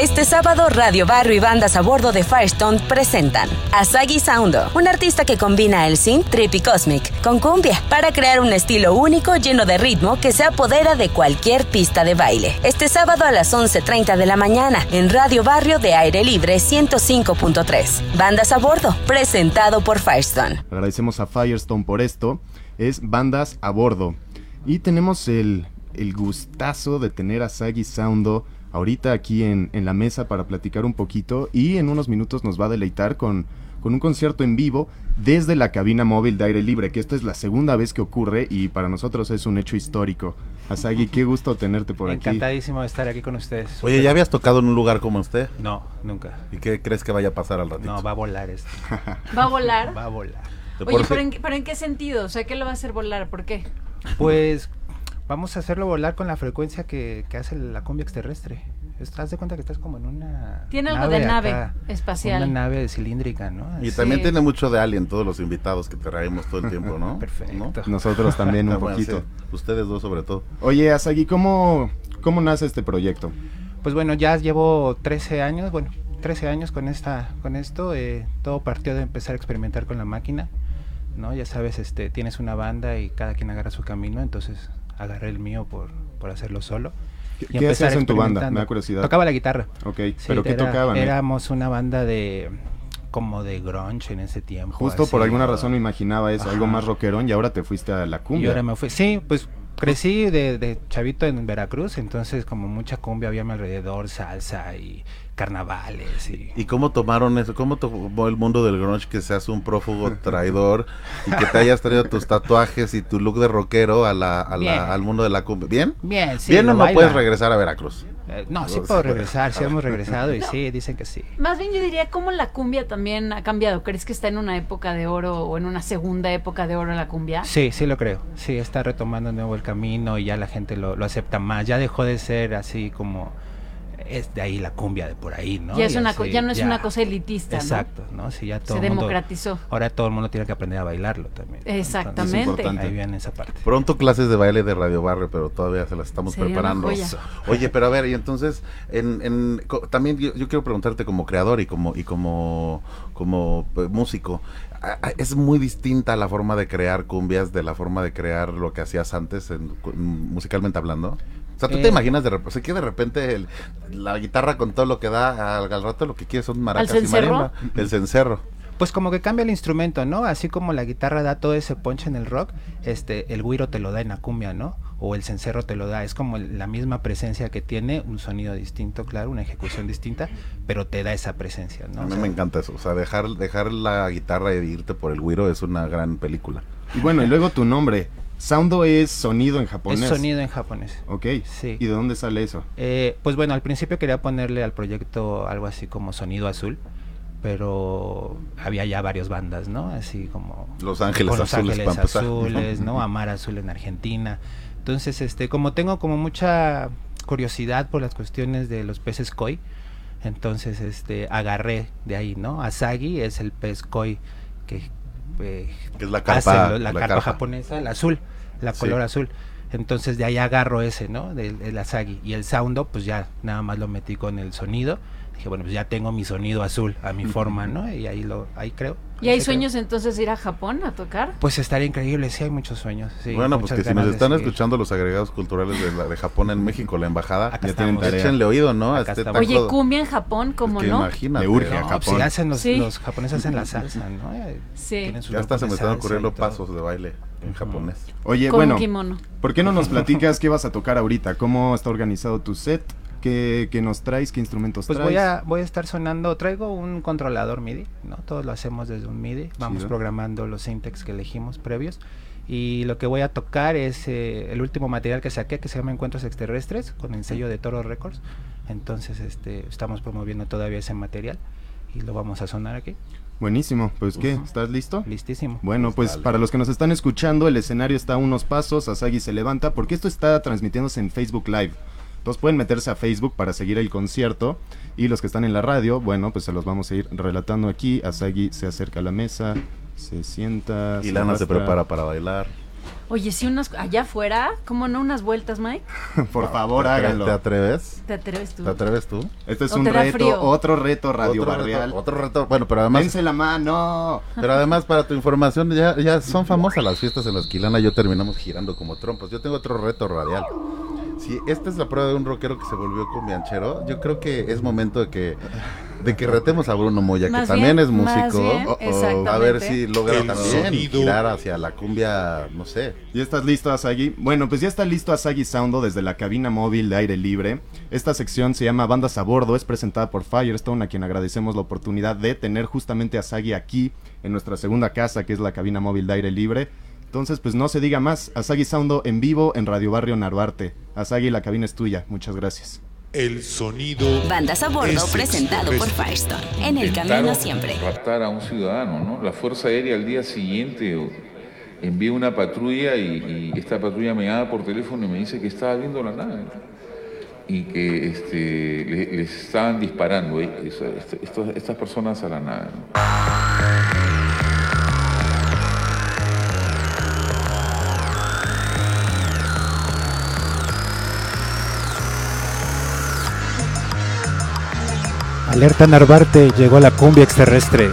Este sábado, Radio Barrio y bandas a bordo de Firestone presentan Asagi Soundo, un artista que combina el synth, trip y cosmic con cumbia para crear un estilo único lleno de ritmo que se apodera de cualquier pista de baile. Este sábado a las 11.30 de la mañana en Radio Barrio de Aire Libre 105.3. Bandas a bordo, presentado por Firestone. Agradecemos a Firestone por esto. Es Bandas a bordo. Y tenemos el, el gustazo de tener a Sagi Soundo ahorita aquí en, en, la mesa para platicar un poquito y en unos minutos nos va a deleitar con, con un concierto en vivo desde la cabina móvil de aire libre, que esta es la segunda vez que ocurre y para nosotros es un hecho histórico. Asagi, qué gusto tenerte por aquí. Encantadísimo de estar aquí con ustedes. Oye, ¿ya habías tocado en un lugar como este? No, nunca. ¿Y qué crees que vaya a pasar al ratito? No, va a volar esto. ¿Va a volar? Va a volar. Oye, ¿pero en, ¿pero en qué sentido? O sea, ¿qué lo va a hacer volar? ¿Por qué? Pues vamos a hacerlo volar con la frecuencia que, que hace la cumbia extraterrestre. Estás de cuenta que estás como en una. Tiene algo de nave acá, espacial. Una nave cilíndrica, ¿no? Y sí. también tiene mucho de Alien, todos los invitados que traemos todo el tiempo, ¿no? Perfecto. ¿No? Nosotros también un poquito. Sí, ustedes dos sobre todo. Oye, Asagi, ¿cómo, ¿cómo nace este proyecto? Pues bueno, ya llevo 13 años, bueno, 13 años con esta con esto. Eh, todo partió de empezar a experimentar con la máquina, ¿no? Ya sabes, este tienes una banda y cada quien agarra su camino, entonces agarré el mío por, por hacerlo solo. ¿Qué, ¿qué hacías en tu banda? Me da curiosidad. Tocaba la guitarra. Ok, sí, ¿pero qué era, tocaban? Eh? Éramos una banda de como de grunge en ese tiempo. Justo así, por alguna razón me imaginaba eso, Ajá. algo más rockerón y ahora te fuiste a la cumbia. Y ahora me fui, sí, pues crecí de, de, chavito en Veracruz, entonces como mucha cumbia había a mi alrededor, salsa y carnavales. Y... ¿Y cómo tomaron eso? ¿Cómo tomó el mundo del grunge que seas un prófugo traidor y que te hayas traído tus tatuajes y tu look de rockero a la, a la, al mundo de la cumbia? ¿Bien? Bien, sí. ¿Bien o no baila. puedes regresar a Veracruz? Eh, no, sí puedo regresar, sí hemos regresado y sí, dicen que sí. Más bien yo diría cómo la cumbia también ha cambiado. ¿Crees que está en una época de oro o en una segunda época de oro la cumbia? Sí, sí lo creo. Sí, está retomando de nuevo el camino y ya la gente lo, lo acepta más. Ya dejó de ser así como es de ahí la cumbia de por ahí, ¿no? Ya, es una, así, ya no es ya, una cosa elitista, Exacto, ¿no? Sí, ya todo Se democratizó. Mundo, ahora todo el mundo tiene que aprender a bailarlo también. Exactamente. Entonces, ahí viene esa parte. Pronto clases de baile de Radio Barrio, pero todavía se las estamos Sería preparando. Oye, pero a ver, y entonces, en, en también yo, yo, quiero preguntarte como creador y como, y como, como pues, músico, es muy distinta la forma de crear cumbias de la forma de crear lo que hacías antes, en, musicalmente hablando. O sea, tú eh, te imaginas de repente, o sea, que de repente el, la guitarra con todo lo que da al, al rato lo que quieres son maracas y marimba, el cencerro. Pues como que cambia el instrumento, ¿no? Así como la guitarra da todo ese punch en el rock, este, el güiro te lo da en la cumbia, ¿no? O el cencerro te lo da, es como la misma presencia que tiene, un sonido distinto, claro, una ejecución distinta, pero te da esa presencia, ¿no? A mí o sea, me encanta eso, o sea, dejar, dejar la guitarra e irte por el güiro es una gran película. Y bueno, y luego tu nombre, Soundo es sonido en japonés. Es sonido en japonés. Ok. Sí. ¿Y de dónde sale eso? Eh, pues bueno, al principio quería ponerle al proyecto algo así como sonido azul, pero había ya varias bandas, ¿no? Así como Los Ángeles Los Azules, Ángeles Azules, ¿no? Amar Azul en Argentina. Entonces, este, como tengo como mucha curiosidad por las cuestiones de los peces koi, entonces este agarré de ahí, ¿no? Asagi es el pez koi que eh, es la carpa, la, la carpa, carpa, japonesa, el azul, la color sí. azul. Entonces de ahí agarro ese, ¿no? Del, del Asagi. Y el soundo, pues ya nada más lo metí con el sonido. Dije, bueno, pues ya tengo mi sonido azul a mi forma, ¿no? Y ahí lo, ahí creo. ¿Y hay sueños creo. entonces ir a Japón a tocar? Pues estaría increíble, sí hay muchos sueños. Sí, bueno, pues que si nos están escuchando los agregados culturales de, la, de, Japón en México, la embajada, Acá ya tienen échenle oído, ¿no? A este Oye, cumbia en Japón, ¿cómo es que no? Imagínate. Le urge no, a Japón. Pues, si hacen los, sí. los japoneses hacen la salsa, ¿no? Sí. Ya hasta se me están ocurriendo pasos de baile en japonés. Oye, Con bueno, kimono. ¿por qué no nos platicas qué vas a tocar ahorita? ¿Cómo está organizado tu set? ¿Qué, ¿Qué, nos traes? ¿Qué instrumentos pues traes? Voy a, voy a estar sonando, traigo un controlador MIDI, ¿no? Todos lo hacemos desde un MIDI, vamos Chido. programando los syntax que elegimos previos. Y lo que voy a tocar es eh, el último material que saqué, que se llama Encuentros Extraterrestres, con el sello de Toro Records. Entonces este, estamos promoviendo todavía ese material y lo vamos a sonar aquí. Buenísimo, pues ¿qué? ¿Estás listo? Listísimo. Bueno, pues Dale. para los que nos están escuchando, el escenario está a unos pasos, Asagi se levanta, porque esto está transmitiéndose en Facebook Live. Entonces pueden meterse a Facebook para seguir el concierto. Y los que están en la radio, bueno, pues se los vamos a ir relatando aquí. Asagi se acerca a la mesa, se sienta. Y Lana se prepara para bailar. Oye, si unos allá afuera, ¿cómo no unas vueltas, Mike? Por favor, ¿Te- háganlo. ¿Te atreves? ¿Te atreves tú? ¿Te atreves tú? Este es ¿O un te da reto, frío? otro reto Radio otro Barrial. Reto, otro reto. Bueno, pero además, Dense la mano. pero además para tu información, ya, ya son famosas las fiestas en las que Ilana y yo terminamos girando como trompos. Yo tengo otro reto radial. Si esta es la prueba de un rockero que se volvió cumbianchero, yo creo que es momento de que de que retemos a Bruno Moya, que también es más músico. bien, Oh, oh. A ver si logra El también sonido. girar hacia la cumbia, no sé. ¿Ya estás listo, Asagi? Bueno, pues ya está listo Asagi Soundo desde la cabina móvil de aire libre. Esta sección se llama Bandas a Bordo, es presentada por Firestone, a quien agradecemos la oportunidad de tener justamente a Asagi aquí, en nuestra segunda casa, que es la cabina móvil de aire libre. Entonces, pues no se diga más, Asagi Soundo en vivo en Radio Barrio Narvarte. Asagi, la cabina es tuya, muchas gracias. El sonido. Bandas a bordo es presentado por extraterrestre. Firestone. En el camino siempre. raptar a un ciudadano, ¿no? La Fuerza Aérea al día siguiente envía una patrulla y, y esta patrulla me llama por teléfono y me dice que estaba viendo la nave y que este, le- les estaban disparando eh, este- estas personas a la nave. ¿no? Alerta Narvarte, llegó la cumbia extraterrestre.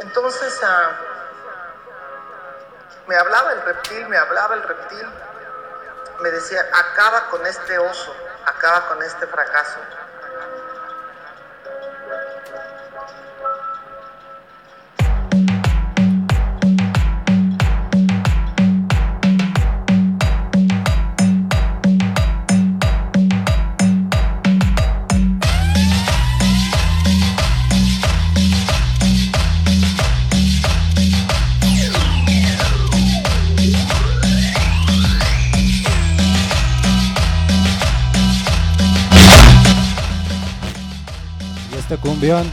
Entonces ah, me hablaba el reptil, me hablaba el reptil, me decía, acaba con este oso, acaba con este fracaso. Cumbión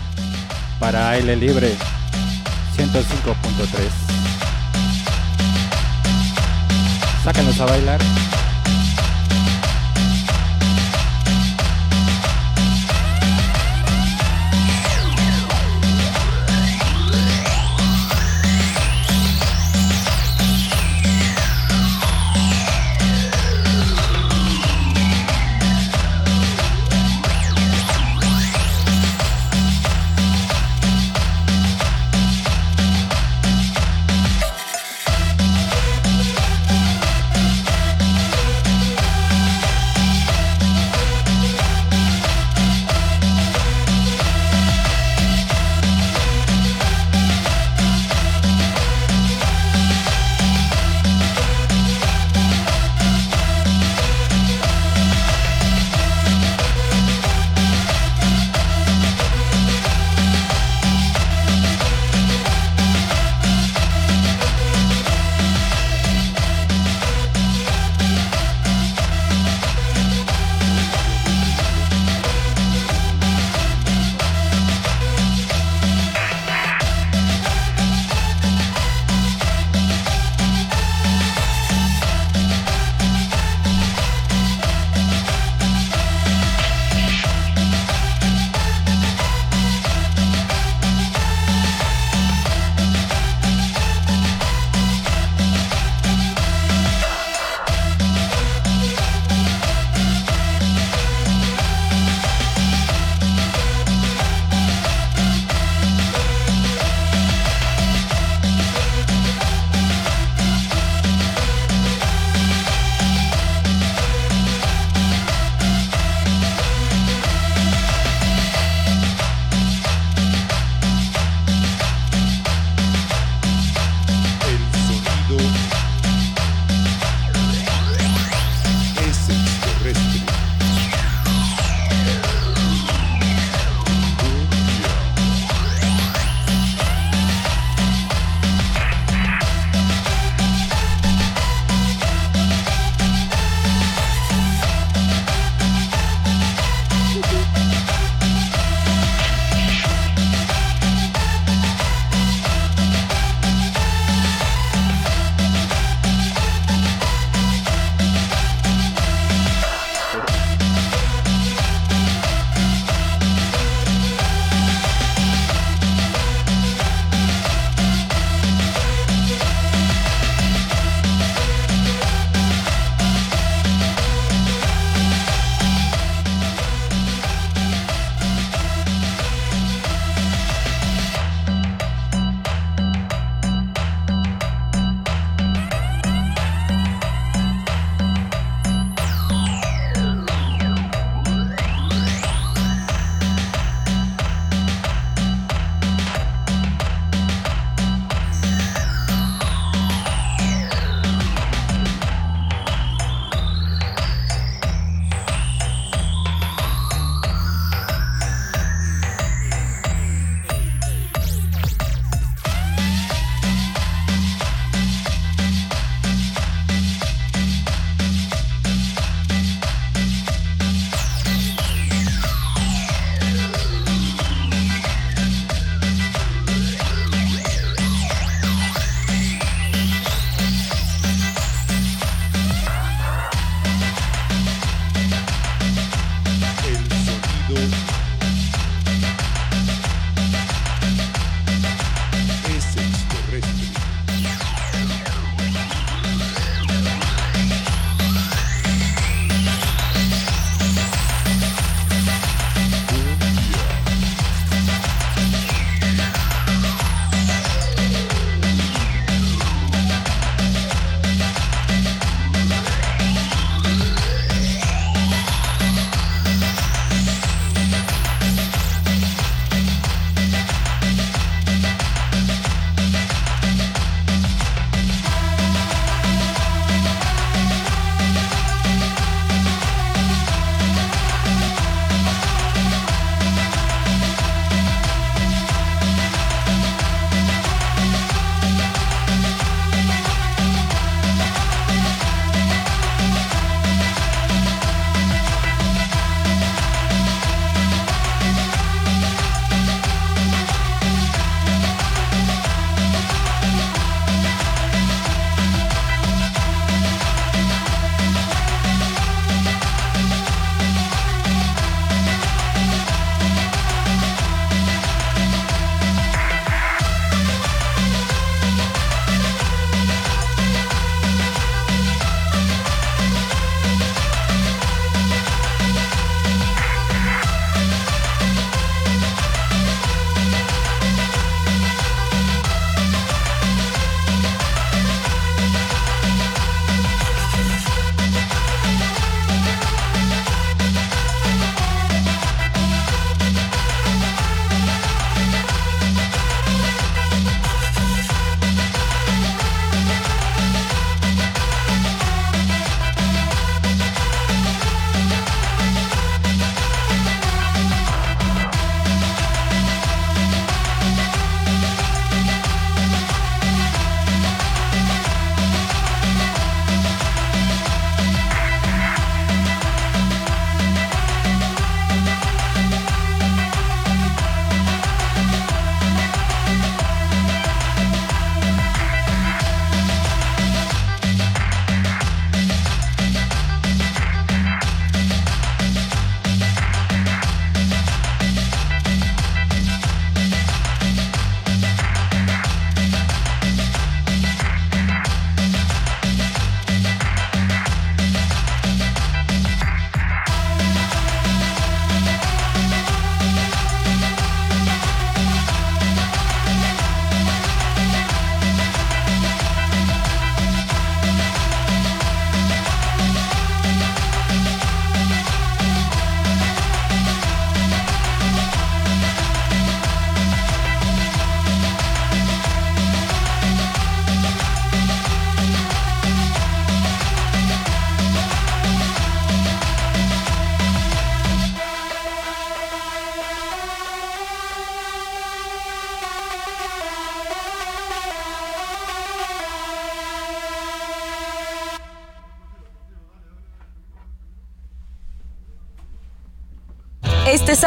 para aire libre 105.3. Sácanos a bailar.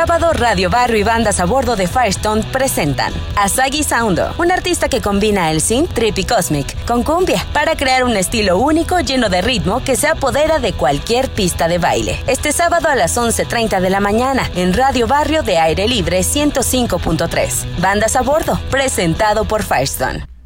Sábado, Radio Barrio y bandas a bordo de Firestone presentan Asagi Soundo, un artista que combina el synth, trip y cosmic con cumbia para crear un estilo único lleno de ritmo que se apodera de cualquier pista de baile. Este sábado a las 11.30 de la mañana en Radio Barrio de Aire Libre 105.3. Bandas a bordo, presentado por Firestone.